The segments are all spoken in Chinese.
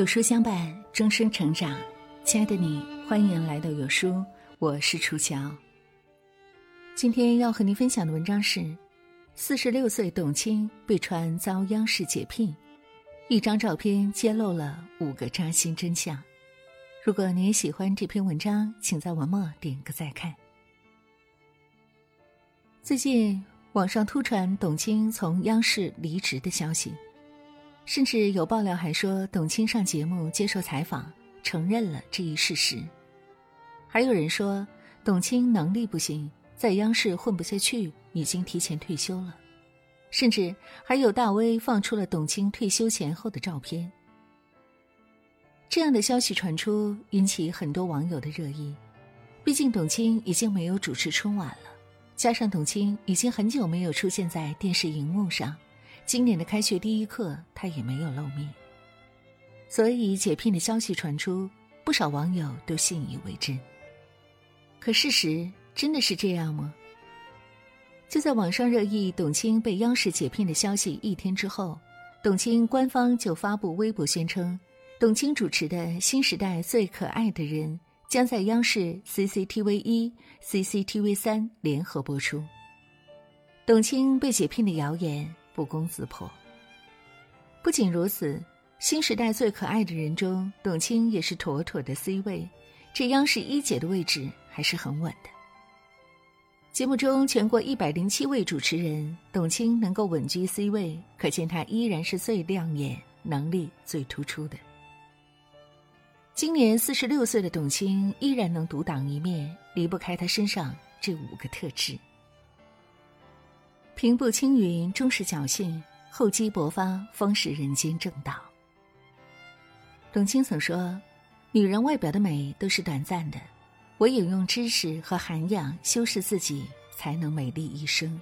有书相伴，终生成长。亲爱的你，欢迎来到有书，我是楚乔。今天要和您分享的文章是：四十六岁董卿被传遭央视解聘，一张照片揭露了五个扎心真相。如果你也喜欢这篇文章，请在文末点个再看。最近网上突传董卿从央视离职的消息。甚至有爆料还说，董卿上节目接受采访，承认了这一事实。还有人说，董卿能力不行，在央视混不下去，已经提前退休了。甚至还有大 V 放出了董卿退休前后的照片。这样的消息传出，引起很多网友的热议。毕竟董卿已经没有主持春晚了，加上董卿已经很久没有出现在电视荧幕上。今年的开学第一课，他也没有露面，所以解聘的消息传出，不少网友都信以为真。可事实真的是这样吗？就在网上热议董卿被央视解聘的消息一天之后，董卿官方就发布微博宣称，董卿主持的新时代最可爱的人将在央视 CCTV 一、CCTV 三联合播出。董卿被解聘的谣言。不攻自破。不仅如此，新时代最可爱的人中，董卿也是妥妥的 C 位，这央视一姐的位置还是很稳的。节目中全国一百零七位主持人，董卿能够稳居 C 位，可见她依然是最亮眼、能力最突出的。今年四十六岁的董卿依然能独当一面，离不开她身上这五个特质。平步青云，终是侥幸；厚积薄发，方是人间正道。董卿曾说：“女人外表的美都是短暂的，唯有用知识和涵养修饰自己，才能美丽一生。”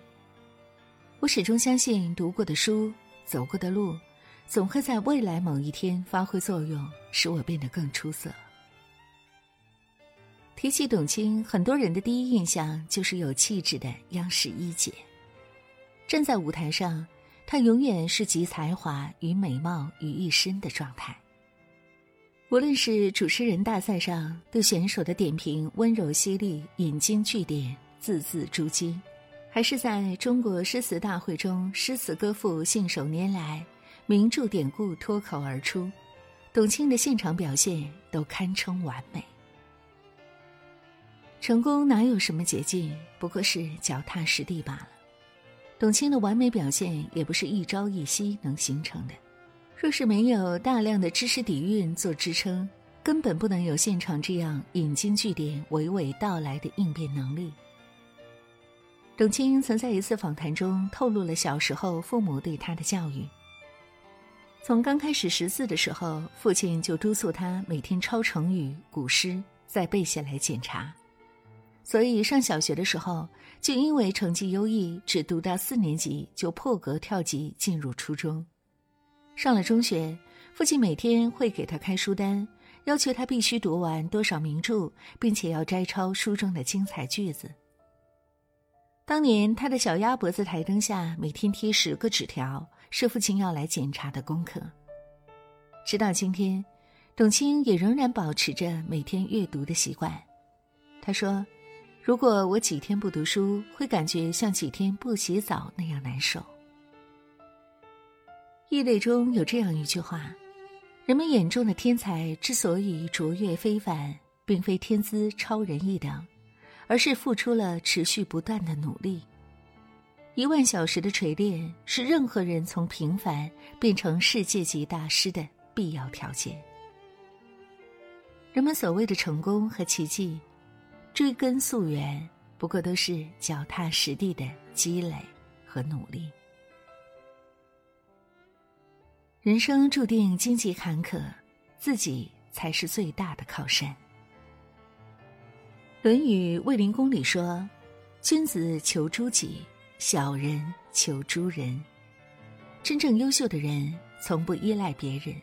我始终相信，读过的书、走过的路，总会在未来某一天发挥作用，使我变得更出色。提起董卿，很多人的第一印象就是有气质的央视一姐。站在舞台上，他永远是集才华与美貌于一身的状态。无论是主持人大赛上对选手的点评温柔犀利、引经据典、字字珠玑，还是在中国诗词大会中诗词歌赋信手拈来、名著典故脱口而出，董卿的现场表现都堪称完美。成功哪有什么捷径，不过是脚踏实地罢了。董卿的完美表现也不是一朝一夕能形成的，若是没有大量的知识底蕴做支撑，根本不能有现场这样引经据典、娓娓道来的应变能力。董卿曾在一次访谈中透露了小时候父母对她的教育：从刚开始识字的时候，父亲就督促他每天抄成语、古诗，再背下来检查。所以上小学的时候，就因为成绩优异，只读到四年级就破格跳级进入初中。上了中学，父亲每天会给他开书单，要求他必须读完多少名著，并且要摘抄书中的精彩句子。当年他的小鸭脖子台灯下每天贴十个纸条，是父亲要来检查的功课。直到今天，董卿也仍然保持着每天阅读的习惯。他说。如果我几天不读书，会感觉像几天不洗澡那样难受。异类中有这样一句话：人们眼中的天才之所以卓越非凡，并非天资超人一等，而是付出了持续不断的努力。一万小时的锤炼，是任何人从平凡变成世界级大师的必要条件。人们所谓的成功和奇迹。追根溯源，不过都是脚踏实地的积累和努力。人生注定荆棘坎坷，自己才是最大的靠山。《论语卫灵公》里说：“君子求诸己，小人求诸人。”真正优秀的人从不依赖别人，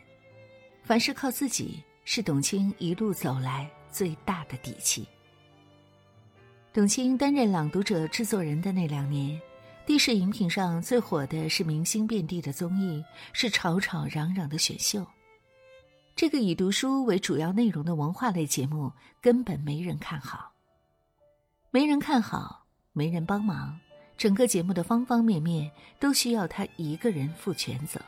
凡事靠自己，是董卿一路走来最大的底气。董卿担任《朗读者》制作人的那两年，地视荧屏上最火的是明星遍地的综艺，是吵吵嚷嚷的选秀。这个以读书为主要内容的文化类节目根本没人看好。没人看好，没人帮忙，整个节目的方方面面都需要他一个人负全责。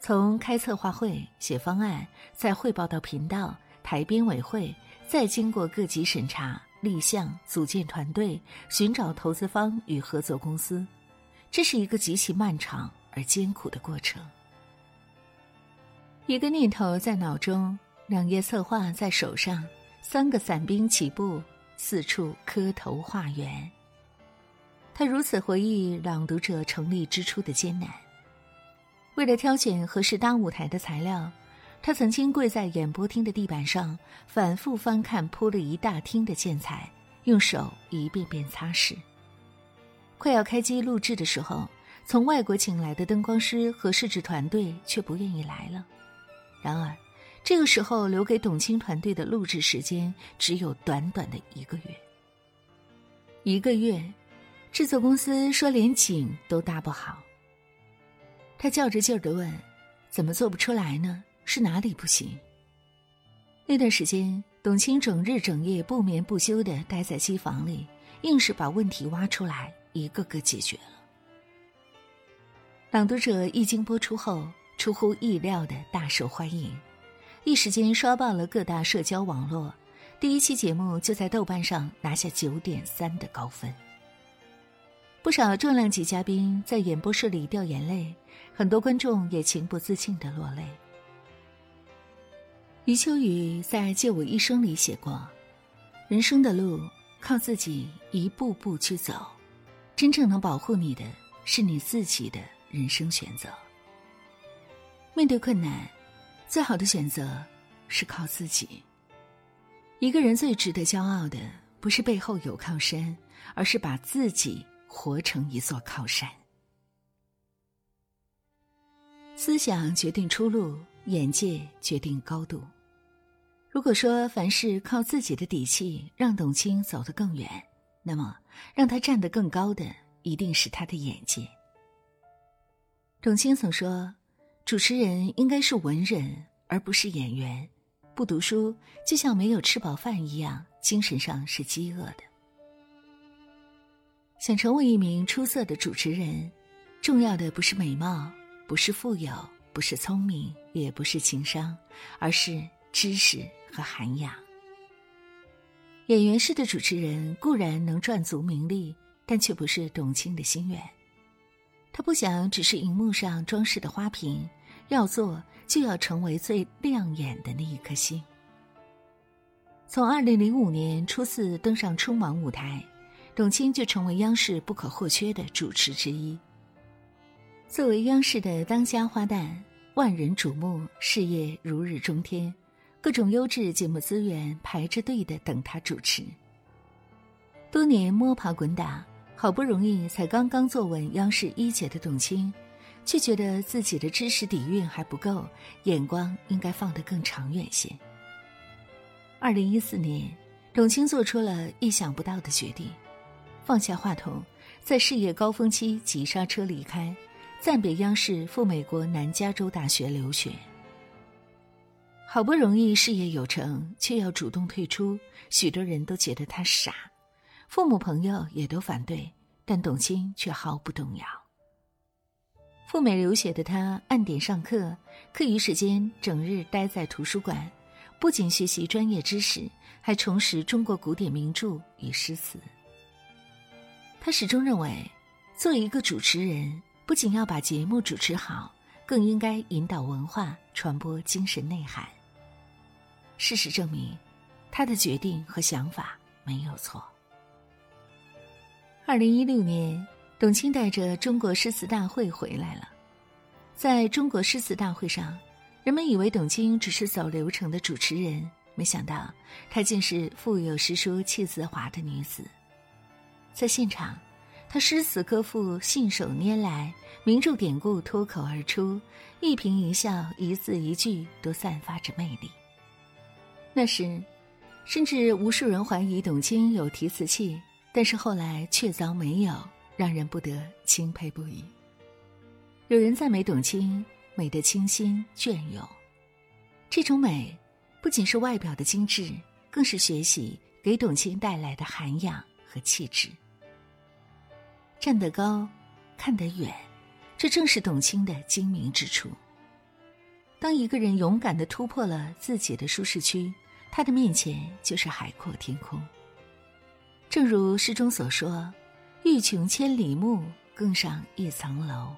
从开策划会、写方案，再汇报到频道、台编委会，再经过各级审查、立项、组建团队、寻找投资方与合作公司，这是一个极其漫长而艰苦的过程。一个念头在脑中，两页策划在手上，三个伞兵起步，四处磕头画圆。他如此回忆朗读者成立之初的艰难。为了挑选合适搭舞台的材料，他曾经跪在演播厅的地板上，反复翻看铺了一大厅的建材，用手一遍遍擦拭。快要开机录制的时候，从外国请来的灯光师和摄制团队却不愿意来了。然而，这个时候留给董卿团队的录制时间只有短短的一个月。一个月，制作公司说连景都搭不好。他较着劲儿的问：“怎么做不出来呢？是哪里不行？”那段时间，董卿整日整夜不眠不休的待在机房里，硬是把问题挖出来，一个个解决了。朗读者一经播出后。出乎意料的大受欢迎，一时间刷爆了各大社交网络。第一期节目就在豆瓣上拿下九点三的高分。不少重量级嘉宾在演播室里掉眼泪，很多观众也情不自禁的落泪。余秋雨在《借我一生》里写过：“人生的路靠自己一步步去走，真正能保护你的是你自己的人生选择。”面对困难，最好的选择是靠自己。一个人最值得骄傲的，不是背后有靠山，而是把自己活成一座靠山。思想决定出路，眼界决定高度。如果说凡事靠自己的底气让董卿走得更远，那么让他站得更高的，一定是他的眼界。董卿曾说。主持人应该是文人，而不是演员。不读书，就像没有吃饱饭一样，精神上是饥饿的。想成为一名出色的主持人，重要的不是美貌，不是富有，不是聪明，也不是情商，而是知识和涵养。演员式的主持人固然能赚足名利，但却不是董卿的心愿。他不想只是荧幕上装饰的花瓶，要做就要成为最亮眼的那一颗星。从二零零五年初次登上春晚舞台，董卿就成为央视不可或缺的主持之一。作为央视的当家花旦，万人瞩目，事业如日中天，各种优质节目资源排着队的等他主持。多年摸爬滚打。好不容易才刚刚坐稳央视一姐的董卿，却觉得自己的知识底蕴还不够，眼光应该放得更长远些。二零一四年，董卿做出了意想不到的决定，放下话筒，在事业高峰期急刹车离开，暂别央视赴美国南加州大学留学。好不容易事业有成，却要主动退出，许多人都觉得他傻。父母朋友也都反对，但董卿却毫不动摇。赴美留学的他按点上课，课余时间整日待在图书馆，不仅学习专业知识，还重拾中国古典名著与诗词。他始终认为，做一个主持人，不仅要把节目主持好，更应该引导文化，传播精神内涵。事实证明，他的决定和想法没有错。二零一六年，董卿带着中国诗词大会回来了。在中国诗词大会上，人们以为董卿只是走流程的主持人，没想到她竟是腹有诗书气自华的女子。在现场，她诗词歌赋信手拈来，名著典故脱口而出，一颦一笑、一字一句都散发着魅力。那时，甚至无数人怀疑董卿有提词器。但是后来却遭没有，让人不得钦佩不已。有人赞美董卿美得清新隽永，这种美，不仅是外表的精致，更是学习给董卿带来的涵养和气质。站得高，看得远，这正是董卿的精明之处。当一个人勇敢的突破了自己的舒适区，他的面前就是海阔天空。正如诗中所说：“欲穷千里目，更上一层楼。”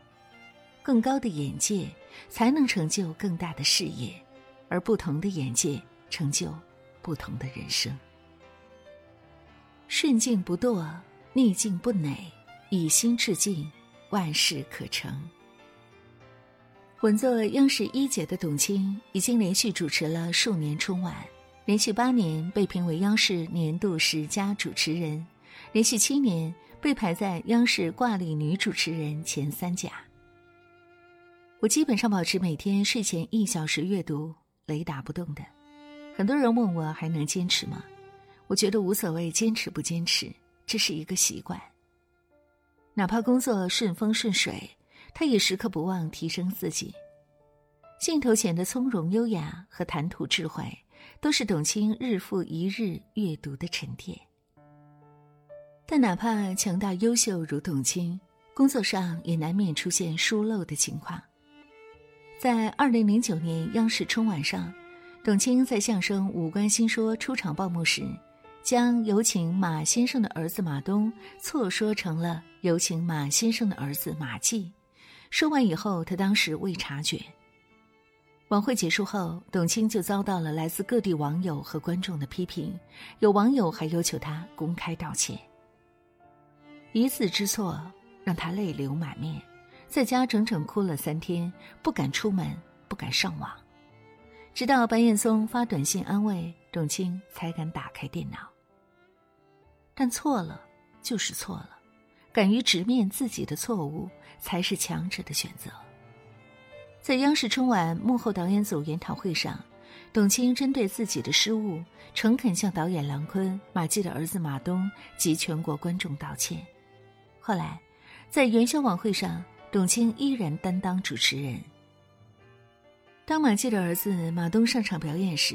更高的眼界，才能成就更大的事业，而不同的眼界，成就不同的人生。顺境不堕，逆境不馁，以心致敬，万事可成。稳坐央视一姐的董卿，已经连续主持了数年春晚，连续八年被评为央视年度十佳主持人，连续七年被排在央视挂历女主持人前三甲。我基本上保持每天睡前一小时阅读，雷打不动的。很多人问我还能坚持吗？我觉得无所谓坚持不坚持，这是一个习惯。哪怕工作顺风顺水。他也时刻不忘提升自己，镜头前的从容优雅和谈吐智慧，都是董卿日复一日阅读的沉淀。但哪怕强大优秀如董卿，工作上也难免出现疏漏的情况。在二零零九年央视春晚上，董卿在相声《五官新说》出场报幕时，将有请马先生的儿子马东错说成了有请马先生的儿子马季。说完以后，他当时未察觉。晚会结束后，董卿就遭到了来自各地网友和观众的批评，有网友还要求她公开道歉。一次之错让她泪流满面，在家整整哭了三天，不敢出门，不敢上网，直到白岩松发短信安慰，董卿才敢打开电脑。但错了就是错了。敢于直面自己的错误，才是强者的选择。在央视春晚幕后导演组研讨会上，董卿针对自己的失误，诚恳向导演郎昆、马季的儿子马东及全国观众道歉。后来，在元宵晚会上，董卿依然担当主持人。当马季的儿子马东上场表演时，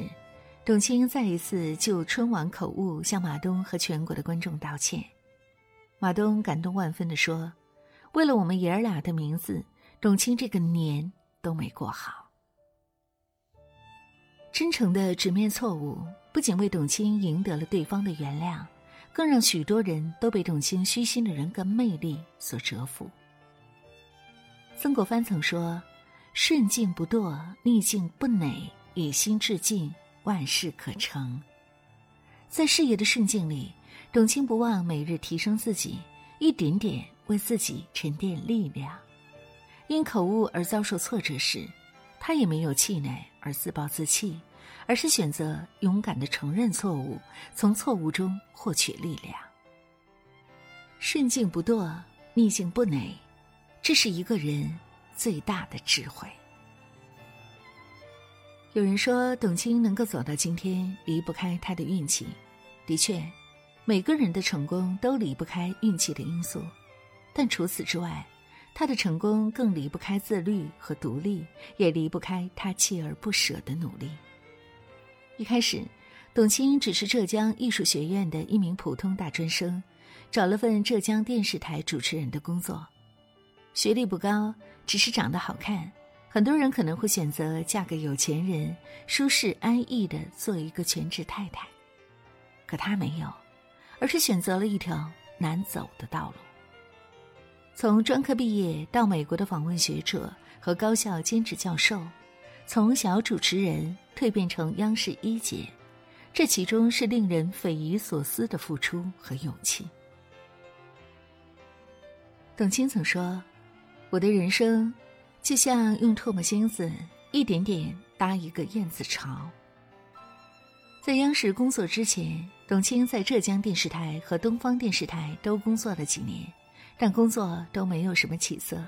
董卿再一次就春晚口误向马东和全国的观众道歉。马东感动万分地说：“为了我们爷儿俩的名字，董卿这个年都没过好。”真诚的直面错误，不仅为董卿赢得了对方的原谅，更让许多人都被董卿虚心的人格魅力所折服。曾国藩曾说：“顺境不堕，逆境不馁，以心致敬，万事可成。”在事业的顺境里。董卿不忘每日提升自己，一点点为自己沉淀力量。因口误而遭受挫折时，他也没有气馁而自暴自弃，而是选择勇敢的承认错误，从错误中获取力量。顺境不堕，逆境不馁，这是一个人最大的智慧。有人说，董卿能够走到今天，离不开她的运气。的确。每个人的成功都离不开运气的因素，但除此之外，他的成功更离不开自律和独立，也离不开他锲而不舍的努力。一开始，董卿只是浙江艺术学院的一名普通大专生，找了份浙江电视台主持人的工作，学历不高，只是长得好看。很多人可能会选择嫁给有钱人，舒适安逸的做一个全职太太，可他没有。而是选择了一条难走的道路。从专科毕业到美国的访问学者和高校兼职教授，从小主持人蜕变成央视一姐，这其中是令人匪夷所思的付出和勇气。董卿曾说：“我的人生，就像用唾沫星子一点点搭一个燕子巢。”在央视工作之前。董卿在浙江电视台和东方电视台都工作了几年，但工作都没有什么起色，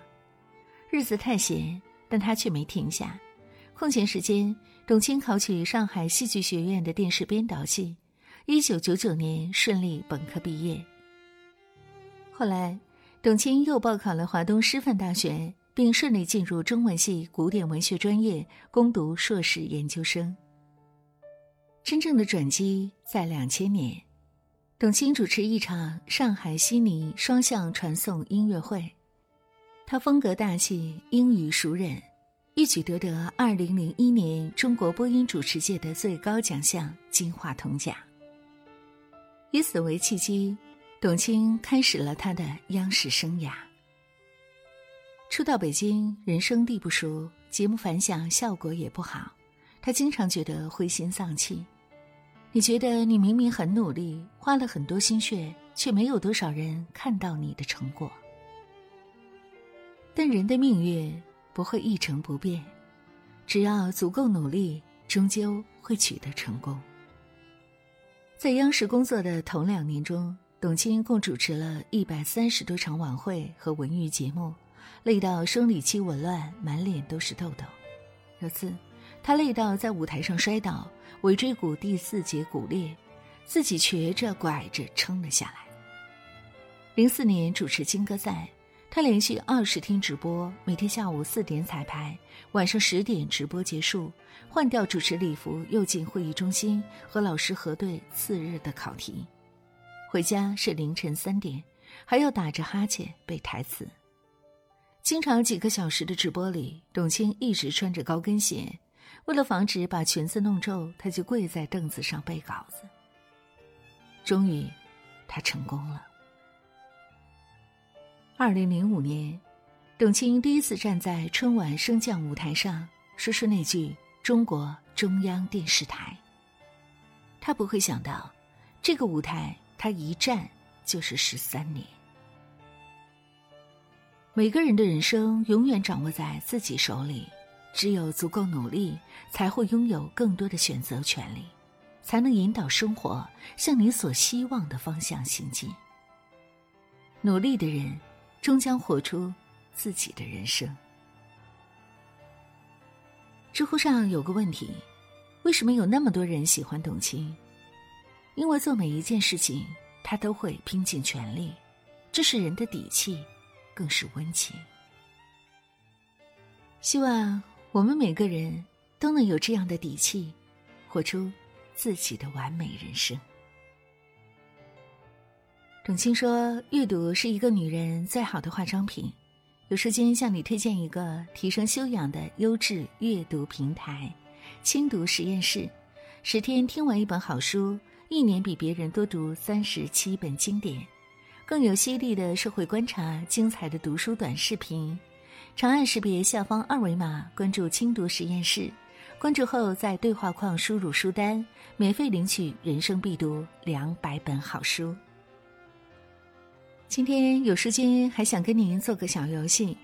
日子太闲，但他却没停下。空闲时间，董卿考取上海戏剧学院的电视编导系，一九九九年顺利本科毕业。后来，董卿又报考了华东师范大学，并顺利进入中文系古典文学专业攻读硕士研究生。真正的转机在两千年，董卿主持一场上海悉尼双向传送音乐会，她风格大气，英语熟稔，一举夺得二零零一年中国播音主持界的最高奖项金话筒奖。以此为契机，董卿开始了她的央视生涯。初到北京，人生地不熟，节目反响效果也不好，他经常觉得灰心丧气。你觉得你明明很努力，花了很多心血，却没有多少人看到你的成果。但人的命运不会一成不变，只要足够努力，终究会取得成功。在央视工作的头两年中，董卿共主持了一百三十多场晚会和文娱节目。累到生理期紊乱，满脸都是痘痘。有次，她累到在舞台上摔倒，尾椎骨第四节骨裂，自己瘸着拐着撑了下来。零四年主持金歌赛，他连续二十天直播，每天下午四点彩排，晚上十点直播结束，换掉主持礼服，又进会议中心和老师核对次日的考题。回家是凌晨三点，还要打着哈欠背台词。经常几个小时的直播里，董卿一直穿着高跟鞋，为了防止把裙子弄皱，他就跪在凳子上背稿子。终于，他成功了。二零零五年，董卿第一次站在春晚升降舞台上，说出那句“中国中央电视台”。她不会想到，这个舞台她一站就是十三年。每个人的人生永远掌握在自己手里，只有足够努力，才会拥有更多的选择权利，才能引导生活向你所希望的方向行进。努力的人，终将活出自己的人生。知乎上有个问题：为什么有那么多人喜欢董卿？因为做每一件事情，他都会拼尽全力，这是人的底气。更是温情。希望我们每个人都能有这样的底气，活出自己的完美人生。董卿说：“阅读是一个女人最好的化妆品。”有时间向你推荐一个提升修养的优质阅读平台——轻读实验室。十天听完一本好书，一年比别人多读三十七本经典。更有犀利的社会观察，精彩的读书短视频。长按识别下方二维码，关注轻读实验室。关注后，在对话框输入书单，免费领取人生必读两百本好书。今天有时间，还想跟您做个小游戏。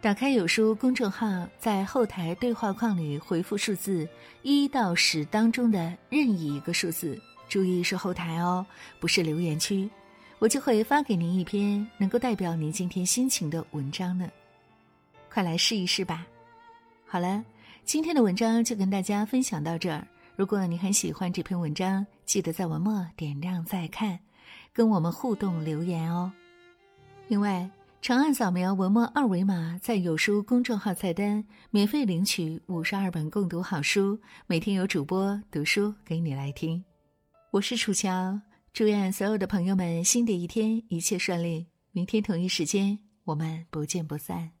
打开有书公众号，在后台对话框里回复数字一到十当中的任意一个数字，注意是后台哦，不是留言区。我就会发给您一篇能够代表您今天心情的文章呢，快来试一试吧。好了，今天的文章就跟大家分享到这儿。如果你很喜欢这篇文章，记得在文末点亮再看，跟我们互动留言哦。另外，长按扫描文末二维码，在有书公众号菜单免费领取五十二本共读好书，每天有主播读书给你来听。我是楚乔。祝愿所有的朋友们新的一天一切顺利。明天同一时间，我们不见不散。